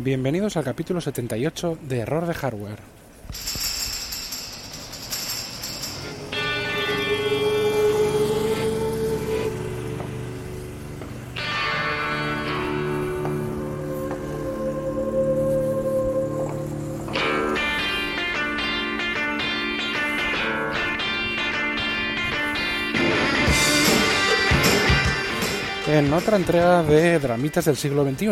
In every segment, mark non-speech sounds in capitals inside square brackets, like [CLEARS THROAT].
Bienvenidos al capítulo 78 de Error de Hardware. En otra entrega de Dramitas del siglo XXI,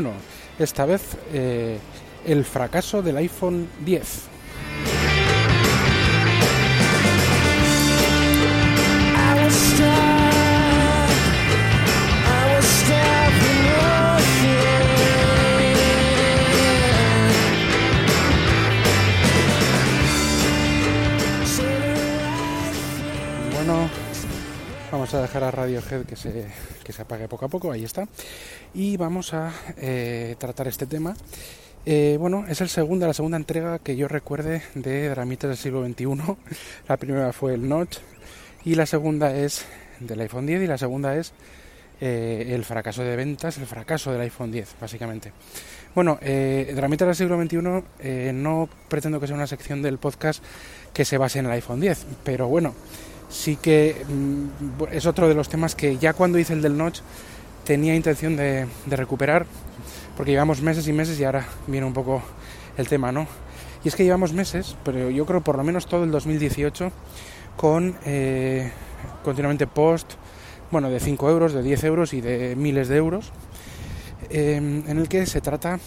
esta vez eh, el fracaso del iPhone 10. Vamos a dejar a Radiohead que se, que se apague poco a poco, ahí está. Y vamos a eh, tratar este tema. Eh, bueno, es el segunda, la segunda entrega que yo recuerde de Dramitas del siglo XXI. [LAUGHS] La primera fue el Notch y la segunda es del iPhone 10 y la segunda es eh, el fracaso de ventas, el fracaso del iPhone 10, básicamente. Bueno, Dramitas del siglo XXI no pretendo que sea una sección del podcast que se base en el iPhone 10, pero bueno, sí que mm, es otro de los temas que ya cuando hice el del Notch tenía intención de, recuperar, porque llevamos meses y meses y ahora viene un poco el tema, ¿no? Y es que llevamos meses, pero yo creo por lo menos todo el 2018, con eh, continuamente post, bueno, de 5 euros, de 10 euros y de miles de euros, eh, en el que se trata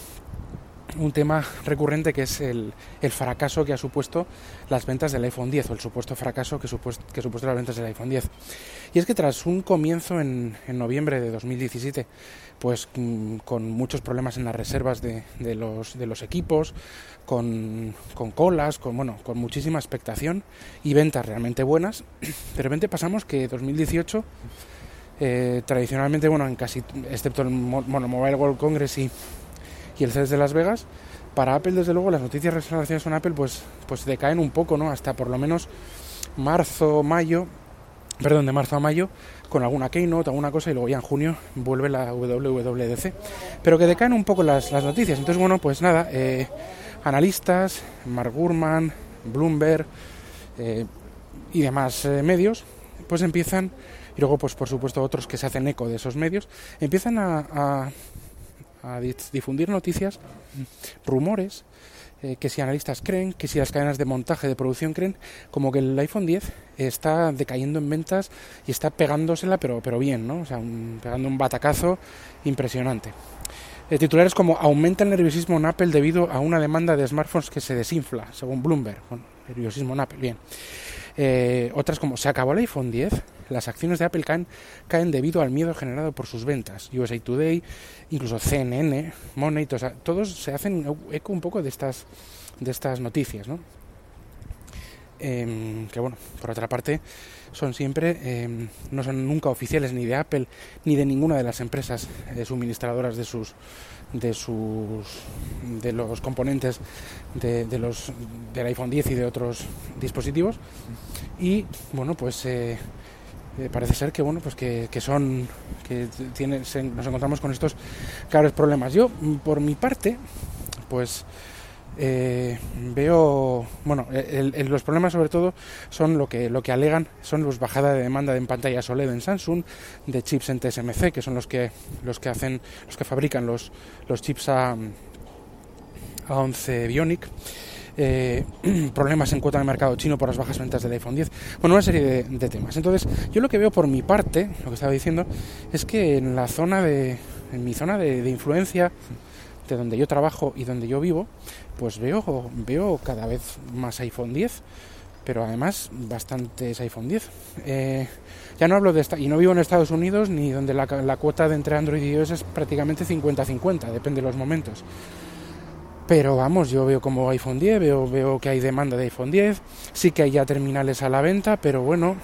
un tema recurrente que es el, el, fracaso que ha supuesto las ventas del iPhone 10 o el supuesto fracaso que, supuesto, que supuesto las ventas del iPhone 10. Y es que tras un comienzo en, en noviembre de 2017, pues mm, con muchos problemas en las reservas de, de, los, de los, equipos, con, con, colas, con, bueno, con muchísima expectación y ventas realmente buenas, [CLEARS THROAT] de repente pasamos que 2018... Eh, tradicionalmente, bueno, en casi, excepto el Mobile World Congress y, y el CES de Las Vegas, para Apple, desde luego, las noticias relacionadas con Apple pues, pues decaen un poco, ¿no? Hasta por lo menos marzo, mayo, perdón, de marzo a mayo, con alguna keynote, alguna cosa, y luego ya en junio vuelve la WWDC. Pero que decaen un poco las, las noticias. Entonces, bueno, pues nada, eh, analistas, Mark Gurman, Bloomberg eh, y demás eh, medios, pues empiezan, y luego, pues por supuesto, otros que se hacen eco de esos medios, empiezan a, a a difundir noticias, rumores, eh, que si analistas creen, que si las cadenas de montaje, de producción creen, como que el iPhone 10 está decayendo en ventas y está pegándosela, pero, pero bien, ¿no? O sea, un, pegando un batacazo impresionante. Eh, titulares como aumenta el nerviosismo en Apple debido a una demanda de smartphones que se desinfla, según Bloomberg. Bueno, nerviosismo en Apple, bien. Eh, otras como se acabó el iPhone 10, las acciones de Apple caen, caen debido al miedo generado por sus ventas. USA Today, incluso CNN, Money, todos se hacen eco un poco de estas, de estas noticias, ¿no? Eh, que bueno, por otra parte, son siempre, eh, no son nunca oficiales ni de Apple ni de ninguna de las empresas eh, suministradoras de sus de sus de los componentes de, de, los del iPhone 10 y de otros dispositivos. Y bueno pues eh, eh, parece ser que bueno pues que, que son que tiene, se, nos encontramos con estos graves problemas. Yo por mi parte pues eh, veo bueno el, los problemas sobre todo son lo que lo que alegan son los bajada de demanda en pantallas OLED en Samsung de chips en TSMC que son los que los que hacen los que fabrican los los chips a, a 11 Bionic eh, [CLEARS THROAT] problemas en cuota de mercado chino por las bajas ventas del iPhone 10, bueno, una serie de, de, temas. Entonces, yo lo que veo por mi parte, lo que estaba diciendo, es que en la zona de, en mi zona de influencia, de donde yo trabajo y donde yo vivo, pues veo, veo cada vez más iPhone 10, pero además bastantes iPhone 10. Eh, ya no hablo de esta, y no vivo en Estados Unidos ni donde la, la cuota de entre Android y iOS es prácticamente 50-50, depende de los momentos. Pero vamos, yo veo como iPhone 10, veo, veo que hay demanda de iPhone 10, sí que hay ya terminales a la venta, pero bueno,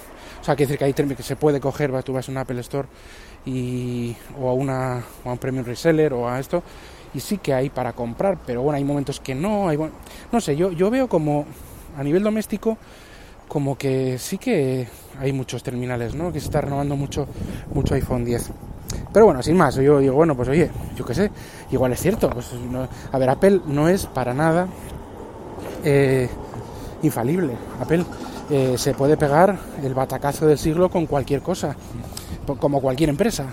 o sea, quiere decir que, hay que se puede coger, tú vas a un Apple Store y, o, a una, o a un Premium Reseller o a esto, y sí que hay para comprar, pero bueno, hay momentos que no, hay, no sé, yo, yo veo como a nivel doméstico como que sí que hay muchos terminales, ¿no? Que se está renovando mucho, mucho iPhone 10. Pero bueno, sin más, yo digo, bueno, pues oye, yo qué sé, igual es cierto. Pues, a ver, Apple no es para nada eh, infalible. Apple eh, se puede pegar el batacazo del siglo con cualquier cosa, como cualquier empresa.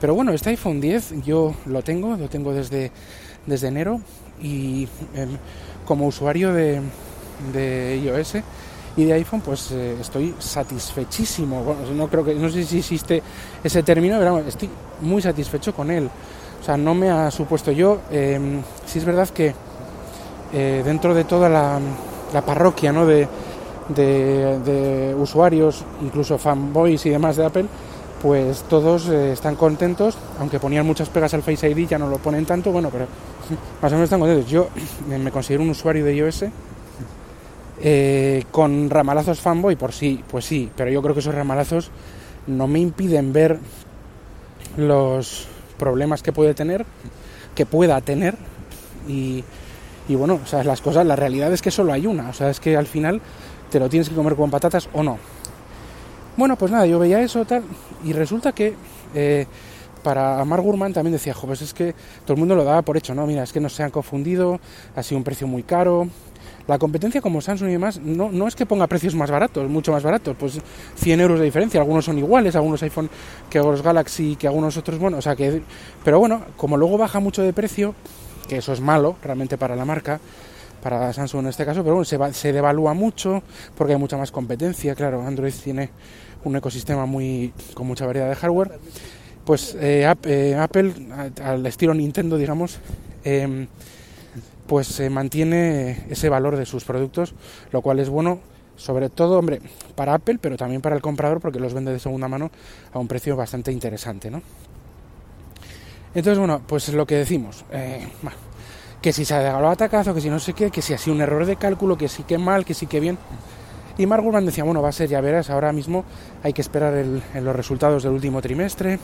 Pero bueno, este iPhone 10 yo lo tengo, lo tengo desde, desde enero y em, como usuario de, de iOS y de iPhone pues eh, estoy satisfechísimo bueno, no creo que no sé si existe ese término pero estoy muy satisfecho con él o sea no me ha supuesto yo eh, sí es verdad que eh, dentro de toda la, parroquia ¿no? de, de, usuarios incluso fanboys y demás de Apple pues todos eh, están contentos aunque ponían muchas pegas al Face ID ya no lo ponen tanto bueno pero [LAUGHS] más o menos están contentos yo me considero un usuario de iOS eh, con ramalazos fanboy, por sí, pues sí, pero yo creo que esos ramalazos no me impiden ver los problemas que puede tener, que pueda tener, y, bueno, o sea, las cosas, la realidad es que solo hay una, o sea, es que al final te lo tienes que comer con patatas o no. Bueno, pues nada, yo veía eso tal, y resulta que eh, para Mark Gurman también decía, jo, pues es que todo el mundo lo daba por hecho, ¿no? Mira, es que no se han confundido, ha sido un precio muy caro, la competencia como Samsung y demás no, no es que ponga precios más baratos, mucho más baratos, pues 100 euros de diferencia, algunos son iguales, algunos iPhone que los Galaxy, que algunos otros, bueno, o sea que, pero bueno, como luego baja mucho de precio, que eso es malo realmente para la marca, para Samsung en este caso, pero bueno, se, devalúa mucho porque hay mucha más competencia, claro, Android tiene un ecosistema muy con mucha variedad de hardware, pues eh, eh, Apple, al estilo Nintendo, digamos, eh, pues mantiene ese valor de sus productos, lo cual es bueno sobre todo, hombre, para Apple, pero también para el comprador porque los vende de segunda mano a un precio bastante interesante, ¿no? Entonces, bueno, pues lo que decimos, eh, que si se ha dejado atacazo, que si no sé qué, que si ha sido un error de cálculo, que sí que mal, que sí que bien. Y Mark Gurman decía, bueno, va a ser, ya verás, ahora mismo hay que esperar en los resultados del último trimestre,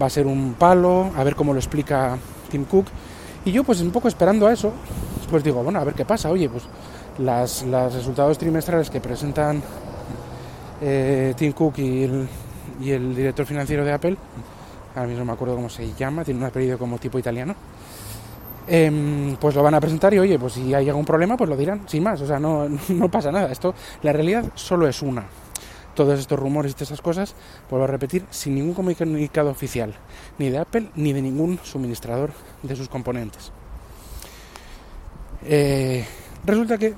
va a ser un palo, a ver cómo lo explica Tim Cook, y yo pues un poco esperando a eso, pues digo, bueno, a ver qué pasa. Oye, pues las, los resultados trimestrales que presentan eh, Tim Cook y el, director financiero de Apple, ahora mismo no me acuerdo cómo se llama, tiene un apellido como tipo italiano, em, pues lo van a presentar y oye, pues si hay algún problema, pues lo dirán, sin más, o sea, no, [LAUGHS] pasa nada. Esto, la realidad solo es una todos estos rumores y esas cosas, vuelvo a repetir, sin ningún comunicado oficial, ni de Apple ni de ningún suministrador de sus componentes. Eh, resulta que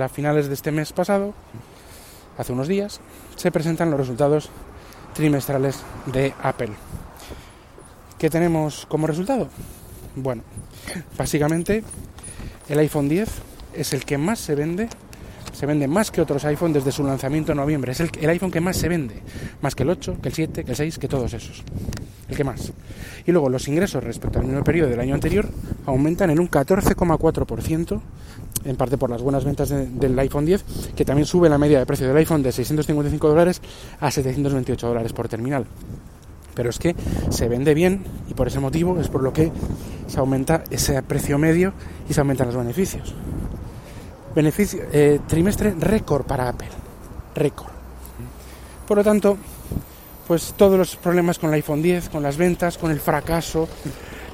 a finales de este mes pasado, hace unos días, se presentan los resultados trimestrales de Apple. ¿Qué tenemos como resultado? Bueno, básicamente el iPhone 10 es el que más se vende se vende más que otros iPhone desde su lanzamiento en noviembre. Es el, iPhone que más se vende, más que el 8, que el 7, que el 6, que todos esos. El que más. Y luego los ingresos respecto al mismo periodo del año anterior aumentan en un 14,4%, en parte por las buenas ventas del iPhone 10, que también sube la media de precio del iPhone de 655 dólares a 728 dólares por terminal pero es que se vende bien y por ese motivo es por lo que se aumenta ese precio medio y se aumentan los beneficios. Beneficio, eh, trimestre récord para Apple. Récord. Por lo tanto, pues todos los problemas con el iPhone 10, con las ventas, con el fracaso,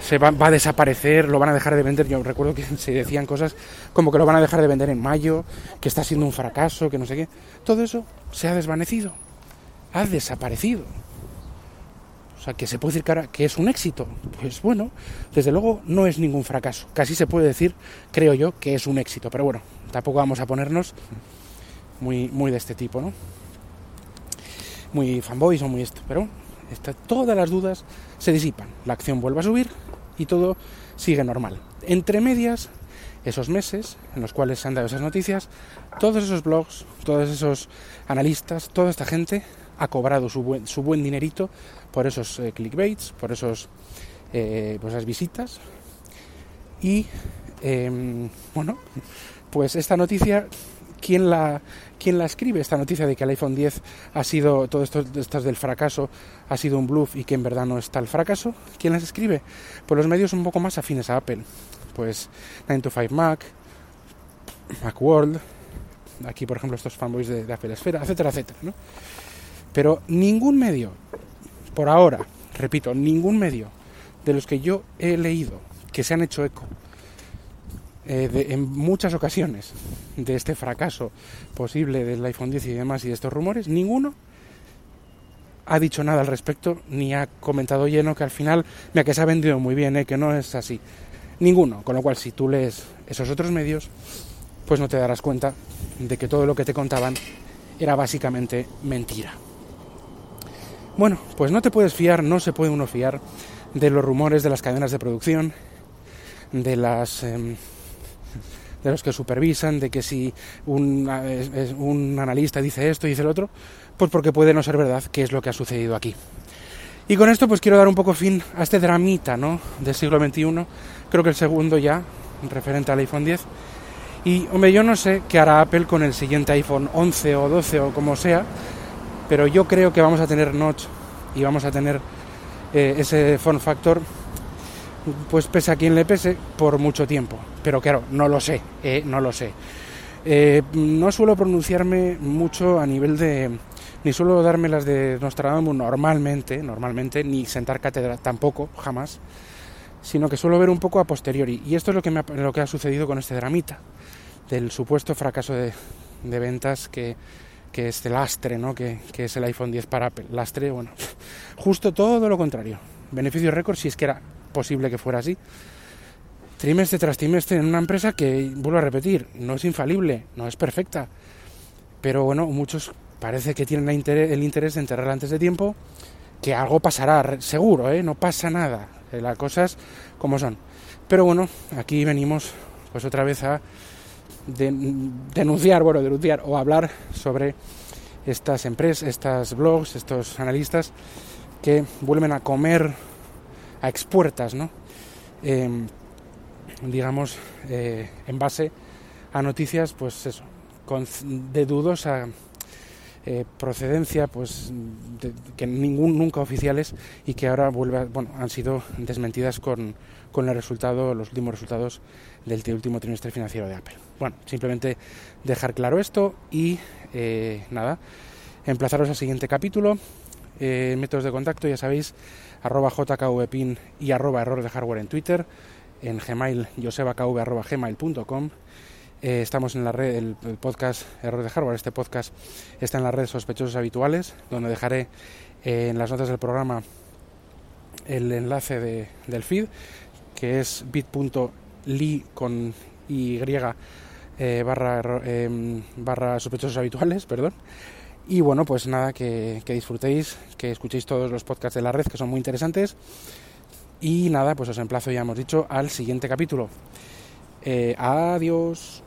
se va, va, a desaparecer, lo van a dejar de vender. Yo recuerdo que se decían cosas como que lo van a dejar de vender en mayo, que está siendo un fracaso, que no sé qué. Todo eso se ha desvanecido, ha desaparecido. O sea, que se puede decir que es un éxito. Pues bueno, desde luego no es ningún fracaso. Casi se puede decir, creo yo, que es un éxito. Pero bueno, tampoco vamos a ponernos muy, muy de este tipo, ¿no? Muy fanboys o muy esto. Pero todas las dudas se disipan. La acción vuelve a subir y todo sigue normal. Entre medias, esos meses en los cuales se han dado esas noticias, todos esos blogs, todos esos analistas, toda esta gente ha cobrado su buen, su buen dinerito por esos eh, clickbaits, por esos, eh, esas visitas. Y em, bueno, pues esta noticia, ¿quién la, ¿quién la escribe? Esta noticia de que el iPhone 10 ha sido, todo esto, estas del fracaso, ha sido un bluff y que en verdad no está el fracaso. ¿Quién las escribe? Pues los medios un poco más afines a Apple. Pues 9 to 5 Mac, Macworld, aquí por ejemplo estos fanboys de, Apple Esfera, etcétera, etcétera, ¿no? Pero ningún medio, por ahora, repito, ningún medio de los que yo he leído que se han hecho eco eh, en muchas ocasiones de este fracaso posible del iPhone 10 y demás y de estos rumores, ninguno ha dicho nada al respecto ni ha comentado lleno que al final, mira que se ha vendido muy bien, eh, que no es así. Ninguno, con lo cual si tú lees esos otros medios, pues no te darás cuenta de que todo lo que te contaban era básicamente mentira. Bueno, pues no te puedes fiar, no se puede uno fiar de los rumores de las cadenas de producción, de las em, de los que supervisan, de que si un, analista dice esto y dice el otro, pues porque puede no ser verdad, que es lo que ha sucedido aquí. Y con esto pues quiero dar un poco fin a este dramita, ¿no? del siglo XXI, creo que el segundo ya, referente al iPhone 10. Y hombre, yo no sé qué hará Apple con el siguiente iPhone 11 o 12 o como sea, pero yo creo que vamos a tener notch y vamos a tener eh, ese form factor pues pese a quien le pese por mucho tiempo. Pero claro, no lo sé, eh, no lo sé. Eh, no suelo pronunciarme mucho a nivel de, ni suelo darme las de Nostradamus normalmente, normalmente, ni sentar cátedra tampoco, jamás, sino que suelo ver un poco a posteriori. Y esto es lo que, me ha, lo que ha sucedido con este dramita, del supuesto fracaso de, de ventas que, que este lastre, ¿no? Que, que, es el iPhone 10 para Apple. Lastre, bueno, justo todo lo contrario. Beneficio récord si es que era posible que fuera así. Trimestre tras trimestre en una empresa que, vuelvo a repetir, no es infalible, no es perfecta. Pero bueno, muchos parece que tienen el interés de enterrarla antes de tiempo, que algo pasará, seguro, ¿eh? no pasa nada. Eh, las cosas como son. Pero bueno, aquí venimos pues otra vez a denunciar, bueno, denunciar o hablar sobre estas empresas, estas blogs, estos analistas que vuelven a comer a expuertas, ¿no? Em, digamos, eh, en base a noticias, pues eso, con, de dudosa eh, procedencia, pues que ningún nunca oficiales y que ahora vuelve bueno, han sido desmentidas con, con el resultado, los últimos resultados del último trimestre financiero de Apple. Bueno, simplemente dejar claro esto y eh, nada, emplazaros al siguiente capítulo. métodos de contacto, ya sabéis, arroba jkvpin y arroba error de hardware en Twitter, en Gmail, josebakv arroba gmail.com. Eh, estamos en la red, el, podcast Error de Hardware. Este podcast está en las redes sospechosos habituales, donde dejaré eh, en las notas del programa el enlace de, del feed, que es bit.ly con y eh, barra, em, barra sospechosos habituales, perdón. Y bueno, pues nada, que, disfrutéis, que escuchéis todos los podcasts de la red que son muy interesantes. Y nada, pues os emplazo, ya hemos dicho, al siguiente capítulo. Eh, adiós.